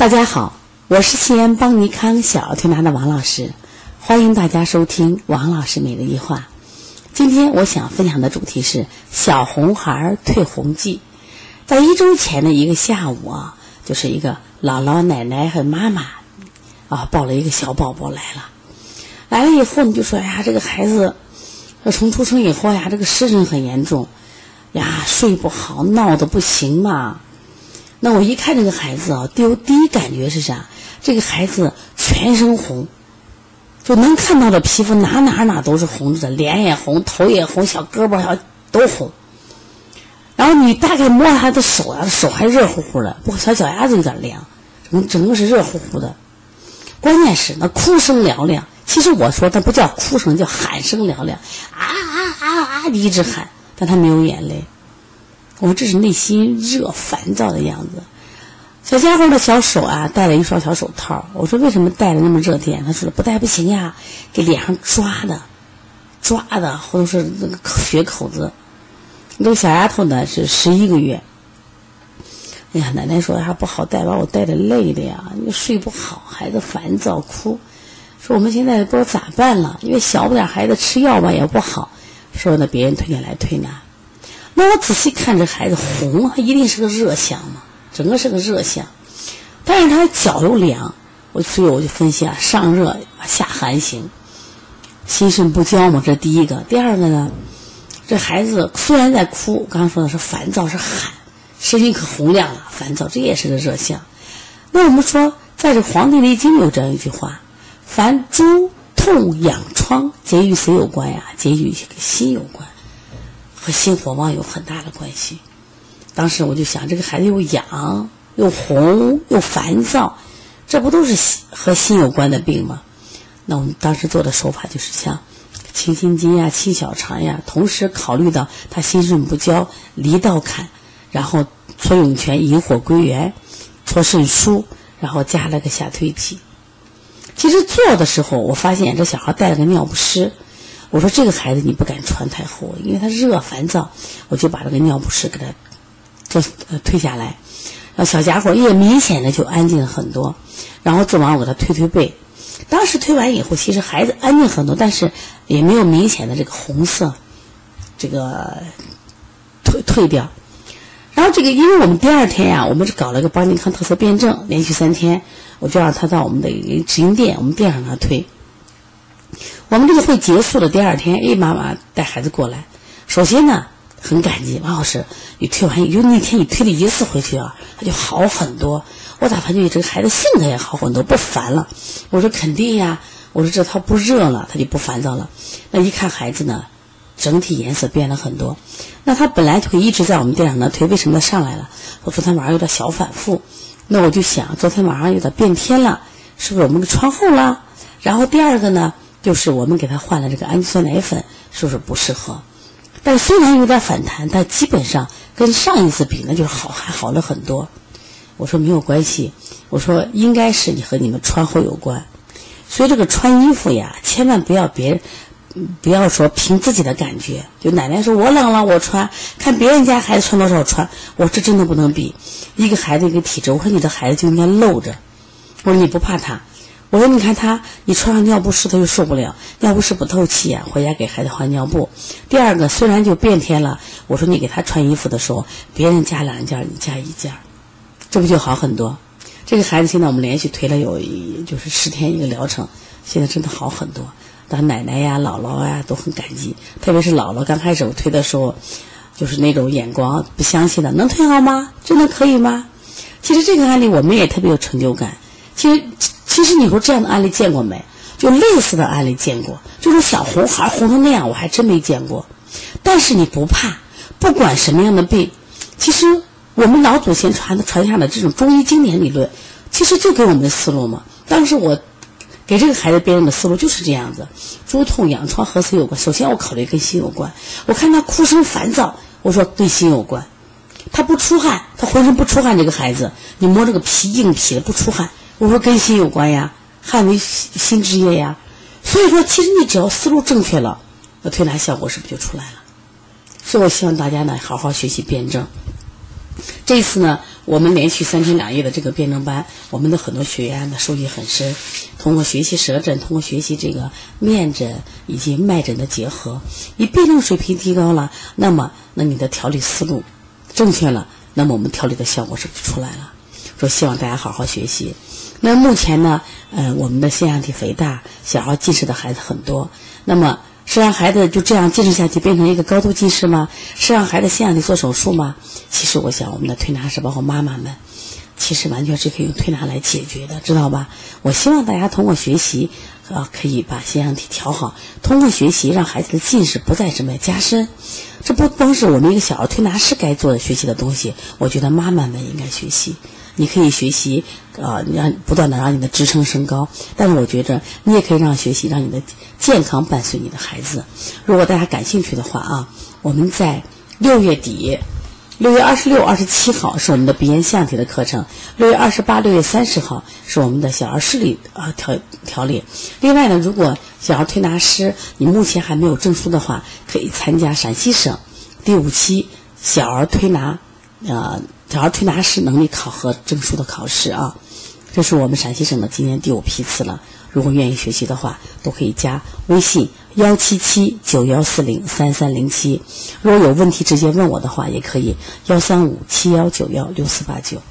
大家好，我是西安邦尼康小儿推拿的王老师，欢迎大家收听王老师每日一话。今天我想分享的主题是小红孩退红剂。在一周前的一个下午啊，就是一个姥姥、奶奶和妈妈啊抱了一个小宝宝来了。来了以后，你就说：“哎呀，这个孩子从出生以后呀，这个湿疹很严重，呀睡不好，闹得不行嘛。”那我一看这个孩子啊，第第一感觉是啥？这个孩子全身红，就能看到的皮肤哪哪哪都是红的，脸也红，头也红，小胳膊小都红。然后你大概摸他的手啊，手还热乎乎的，不过小脚丫子有点凉，整整个是热乎乎的。关键是那哭声嘹亮，其实我说他不叫哭声，叫喊声嘹亮，啊啊啊啊！一直喊，但他没有眼泪。我说这是内心热烦躁的样子。小家伙的小手啊，戴了一双小手套。我说为什么戴的那么热天？他说不戴不行呀，给脸上抓的，抓的，或者是那个血口子。那个小丫头呢是十一个月。哎呀，奶奶说还不好带，把我带的累的呀，又睡不好，孩子烦躁哭。说我们现在不知道咋办了，因为小不点孩子吃药吧也不好。说那别人推荐来推拿。那我仔细看这孩子红，他一定是个热象嘛，整个是个热象。但是他脚又凉，我所以我就分析啊，上热下寒型，心肾不交嘛，这第一个。第二个呢，这孩子虽然在哭，刚刚说的是烦躁，是喊，声音可洪亮了，烦躁，这也是个热象。那我们说，在这《黄帝内经》有这样一句话：凡诸痛痒疮，皆与谁有关呀？皆与心有关。和心火旺有很大的关系。当时我就想，这个孩子又痒又红又烦躁，这不都是和心有关的病吗？那我们当时做的手法就是像清心经呀、清小肠呀，同时考虑到他心肾不交，离道坎，然后搓涌泉引火归元，搓肾腧，然后加了个下推剂。其实做的时候，我发现这小孩带了个尿不湿。我说这个孩子你不敢穿太厚，因为他热烦躁，我就把这个尿不湿给他做呃推下来，然后小家伙也明显的就安静了很多。然后做完我给他推推背，当时推完以后，其实孩子安静很多，但是也没有明显的这个红色，这个退退掉。然后这个因为我们第二天呀，我们是搞了个邦尼康特色辩证，连续三天，我就让他到我们的直营店，我们店上他推。我们这个会结束的第二天，哎，妈妈带孩子过来。首先呢，很感激王老师，你推完，就那天你推了一次回去啊，他就好很多。我咋发觉这个孩子性格也好很多，不烦了？我说肯定呀，我说这他不热了，他就不烦躁了。那一看孩子呢，整体颜色变了很多。那他本来就一直在我们店上呢推，为什么上来了？我昨天晚上有点小反复，那我就想，昨天晚上有点变天了，是不是我们的窗户了？然后第二个呢？就是我们给他换了这个氨基酸奶粉，是不是不适合？但虽然有点反弹，但基本上跟上一次比，那就是好还好了很多。我说没有关系，我说应该是你和你们穿后有关。所以这个穿衣服呀，千万不要别不要说凭自己的感觉。就奶奶说我冷了我穿，看别人家孩子穿多少穿，我这真的不能比。一个孩子一个体质，我说你的孩子就应该露着。我说你不怕他。我说：“你看他，你穿上尿不湿他就受不了，尿不湿不透气呀，回家给孩子换尿布。第二个，虽然就变天了，我说你给他穿衣服的时候，别人加两件，你加一件，这不就好很多？这个孩子现在我们连续推了有就是十天一个疗程，现在真的好很多。他奶奶呀、姥姥呀都很感激，特别是姥姥刚开始我推的时候，就是那种眼光不相信的，能推好吗？真的可以吗？其实这个案例我们也特别有成就感。其实。”其实你说这样的案例见过没？就类似的案例见过，就是小红孩红成那样，我还真没见过。但是你不怕，不管什么样的病，其实我们老祖先传的传下的这种中医经典理论，其实就给我们的思路嘛。当时我给这个孩子辨认的思路就是这样子：诸痛痒疮和谁有关？首先我考虑跟心有关。我看他哭声烦躁，我说跟心有关。他不出汗，他浑身不出汗，这个孩子你摸这个皮硬皮的不出汗。我说跟心有关呀，汗为心之液呀，所以说其实你只要思路正确了，那推拿效果是不是就出来了？所以我希望大家呢好好学习辩证。这次呢，我们连续三天两夜的这个辩证班，我们的很多学员的受益很深。通过学习舌诊，通过学习这个面诊以及脉诊的结合，你辩证水平提高了，那么那你的调理思路正确了，那么我们调理的效果是不是出来了？说希望大家好好学习。那目前呢，呃，我们的腺样体肥大、小儿近视的孩子很多，那么。是让孩子就这样近视下去变成一个高度近视吗？是让孩子腺样体做手术吗？其实我想，我们的推拿师包括妈妈们，其实完全是可以用推拿来解决的，知道吧？我希望大家通过学习，啊，可以把腺样体调好。通过学习，让孩子的近视不再这么加深。这不光是我们一个小儿推拿师该做的学习的东西，我觉得妈妈们应该学习。你可以学习，啊，让不断的让你的支撑升高。但是我觉着你也可以让学习，让你的健康伴随你的孩子。如果大家感兴趣的话啊，我们在六月底，六月二十六、二十七号是我们的鼻炎象体的课程；六月二十八、六月三十号是我们的小儿视力啊调调理。另外呢，如果小儿推拿师你目前还没有证书的话，可以参加陕西省第五期小儿推拿呃。小儿推拿师能力考核证书的考试啊，这是我们陕西省的今年第五批次了。如果愿意学习的话，都可以加微信幺七七九幺四零三三零七。如果有问题直接问我的话，也可以幺三五七幺九幺六四八九。